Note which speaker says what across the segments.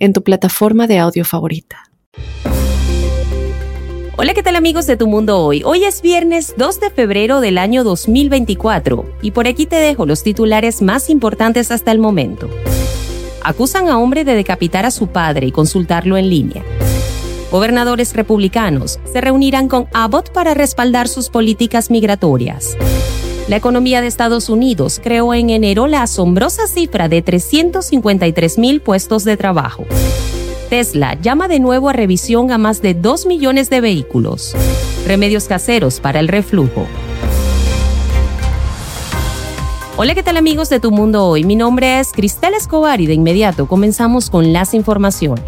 Speaker 1: en tu plataforma de audio favorita.
Speaker 2: Hola, ¿qué tal amigos de Tu Mundo Hoy? Hoy es viernes 2 de febrero del año 2024 y por aquí te dejo los titulares más importantes hasta el momento. Acusan a hombre de decapitar a su padre y consultarlo en línea. Gobernadores republicanos se reunirán con Abbott para respaldar sus políticas migratorias. La economía de Estados Unidos creó en enero la asombrosa cifra de 353 mil puestos de trabajo. Tesla llama de nuevo a revisión a más de 2 millones de vehículos. Remedios caseros para el reflujo. Hola, ¿qué tal amigos de Tu Mundo Hoy? Mi nombre es Cristel Escobar y de inmediato comenzamos con las informaciones.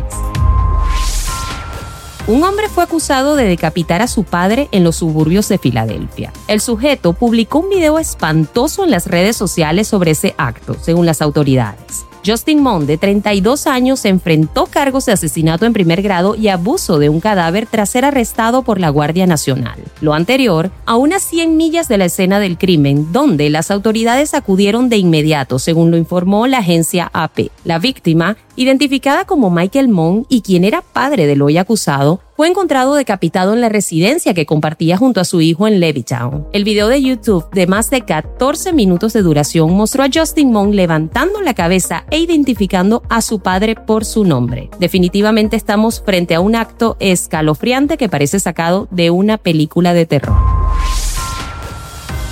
Speaker 2: Un hombre fue acusado de decapitar a su padre en los suburbios de Filadelfia. El sujeto publicó un video espantoso en las redes sociales sobre ese acto, según las autoridades. Justin Mond, de 32 años, enfrentó cargos de asesinato en primer grado y abuso de un cadáver tras ser arrestado por la Guardia Nacional. Lo anterior, a unas 100 millas de la escena del crimen, donde las autoridades acudieron de inmediato, según lo informó la agencia AP. La víctima identificada como Michael Mon y quien era padre del hoy acusado, fue encontrado decapitado en la residencia que compartía junto a su hijo en Levittown. El video de YouTube de más de 14 minutos de duración mostró a Justin Mon levantando la cabeza e identificando a su padre por su nombre. Definitivamente estamos frente a un acto escalofriante que parece sacado de una película de terror.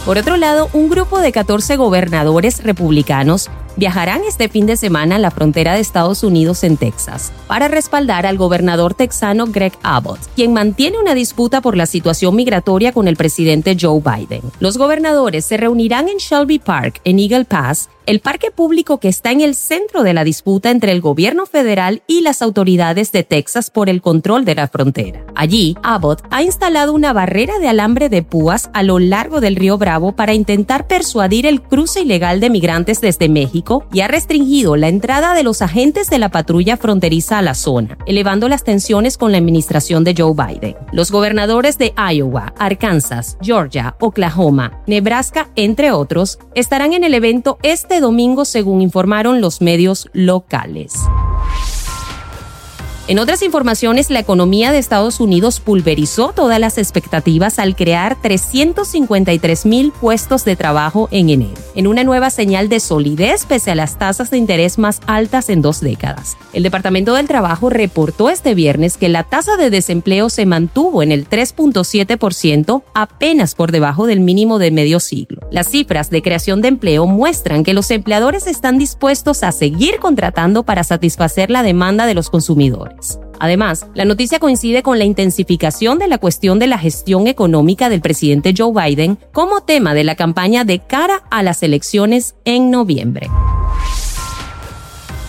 Speaker 2: Por otro lado, un grupo de 14 gobernadores republicanos viajarán este fin de semana a la frontera de Estados Unidos en Texas para respaldar al gobernador texano Greg Abbott, quien mantiene una disputa por la situación migratoria con el presidente Joe Biden. Los gobernadores se reunirán en Shelby Park, en Eagle Pass, el parque público que está en el centro de la disputa entre el gobierno federal y las autoridades de Texas por el control de la frontera. Allí, Abbott ha instalado una barrera de alambre de púas a lo largo del río Bravo para intentar persuadir el cruce ilegal de migrantes desde México y ha restringido la entrada de los agentes de la patrulla fronteriza a la zona, elevando las tensiones con la administración de Joe Biden. Los gobernadores de Iowa, Arkansas, Georgia, Oklahoma, Nebraska, entre otros, estarán en el evento este domingo según informaron los medios locales. En otras informaciones, la economía de Estados Unidos pulverizó todas las expectativas al crear 353 mil puestos de trabajo en enero, en una nueva señal de solidez pese a las tasas de interés más altas en dos décadas. El Departamento del Trabajo reportó este viernes que la tasa de desempleo se mantuvo en el 3.7%, apenas por debajo del mínimo de medio siglo. Las cifras de creación de empleo muestran que los empleadores están dispuestos a seguir contratando para satisfacer la demanda de los consumidores. Además, la noticia coincide con la intensificación de la cuestión de la gestión económica del presidente Joe Biden como tema de la campaña de cara a las elecciones en noviembre.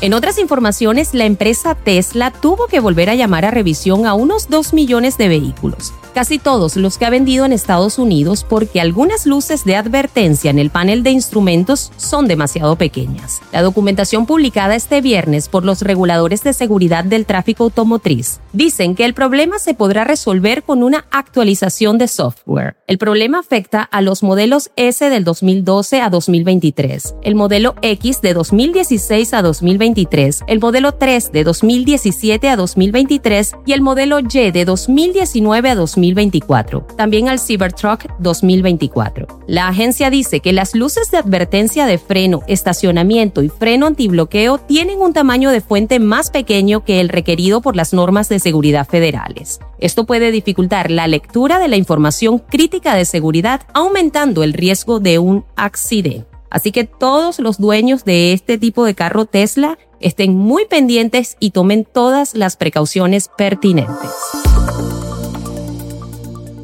Speaker 2: En otras informaciones, la empresa Tesla tuvo que volver a llamar a revisión a unos 2 millones de vehículos, casi todos los que ha vendido en Estados Unidos porque algunas luces de advertencia en el panel de instrumentos son demasiado pequeñas. La documentación publicada este viernes por los reguladores de seguridad del tráfico automotriz dicen que el problema se podrá resolver con una actualización de software. El problema afecta a los modelos S del 2012 a 2023, el modelo X de 2016 a 2023 el modelo 3 de 2017 a 2023 y el modelo Y de 2019 a 2024, también al Cybertruck 2024. La agencia dice que las luces de advertencia de freno, estacionamiento y freno antibloqueo tienen un tamaño de fuente más pequeño que el requerido por las normas de seguridad federales. Esto puede dificultar la lectura de la información crítica de seguridad, aumentando el riesgo de un accidente. Así que todos los dueños de este tipo de carro Tesla estén muy pendientes y tomen todas las precauciones pertinentes.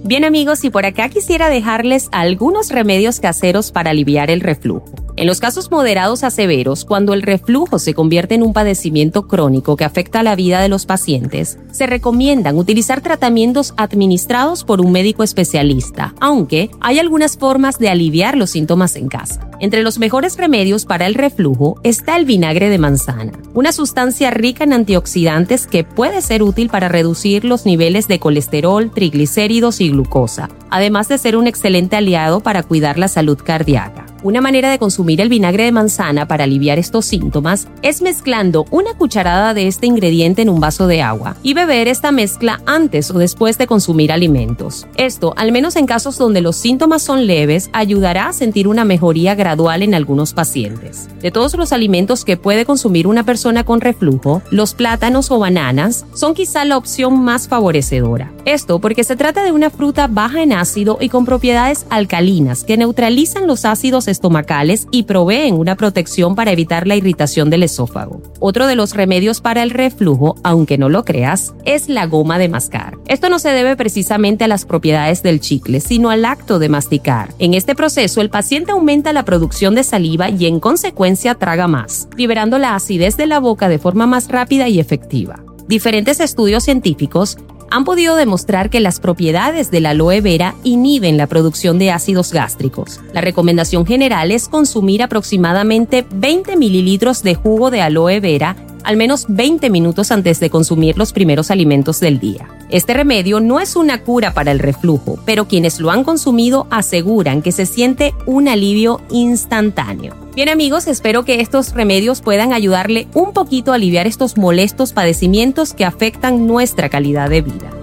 Speaker 2: Bien amigos, y por acá quisiera dejarles algunos remedios caseros para aliviar el reflujo. En los casos moderados a severos, cuando el reflujo se convierte en un padecimiento crónico que afecta la vida de los pacientes, se recomiendan utilizar tratamientos administrados por un médico especialista, aunque hay algunas formas de aliviar los síntomas en casa. Entre los mejores remedios para el reflujo está el vinagre de manzana, una sustancia rica en antioxidantes que puede ser útil para reducir los niveles de colesterol, triglicéridos y glucosa, además de ser un excelente aliado para cuidar la salud cardíaca. Una manera de consumir el vinagre de manzana para aliviar estos síntomas es mezclando una cucharada de este ingrediente en un vaso de agua y beber esta mezcla antes o después de consumir alimentos. Esto, al menos en casos donde los síntomas son leves, ayudará a sentir una mejoría gradual en algunos pacientes. De todos los alimentos que puede consumir una persona con reflujo, los plátanos o bananas son quizá la opción más favorecedora. Esto porque se trata de una fruta baja en ácido y con propiedades alcalinas que neutralizan los ácidos estomacales y proveen una protección para evitar la irritación del esófago. Otro de los remedios para el reflujo, aunque no lo creas, es la goma de mascar. Esto no se debe precisamente a las propiedades del chicle, sino al acto de masticar. En este proceso, el paciente aumenta la producción de saliva y en consecuencia traga más, liberando la acidez de la boca de forma más rápida y efectiva. Diferentes estudios científicos han podido demostrar que las propiedades del aloe vera inhiben la producción de ácidos gástricos. La recomendación general es consumir aproximadamente 20 mililitros de jugo de aloe vera al menos 20 minutos antes de consumir los primeros alimentos del día. Este remedio no es una cura para el reflujo, pero quienes lo han consumido aseguran que se siente un alivio instantáneo. Bien amigos, espero que estos remedios puedan ayudarle un poquito a aliviar estos molestos padecimientos que afectan nuestra calidad de vida.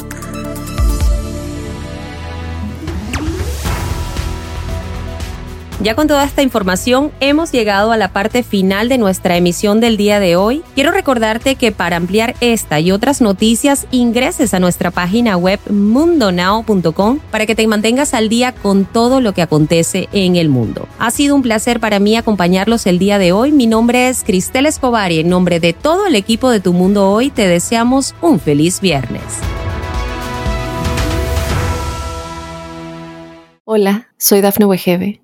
Speaker 2: Ya con toda esta información hemos llegado a la parte final de nuestra emisión del día de hoy. Quiero recordarte que para ampliar esta y otras noticias ingreses a nuestra página web mundonow.com para que te mantengas al día con todo lo que acontece en el mundo. Ha sido un placer para mí acompañarlos el día de hoy. Mi nombre es Cristel Escobar y en nombre de todo el equipo de Tu Mundo Hoy te deseamos un feliz viernes.
Speaker 1: Hola, soy Dafne Wegebe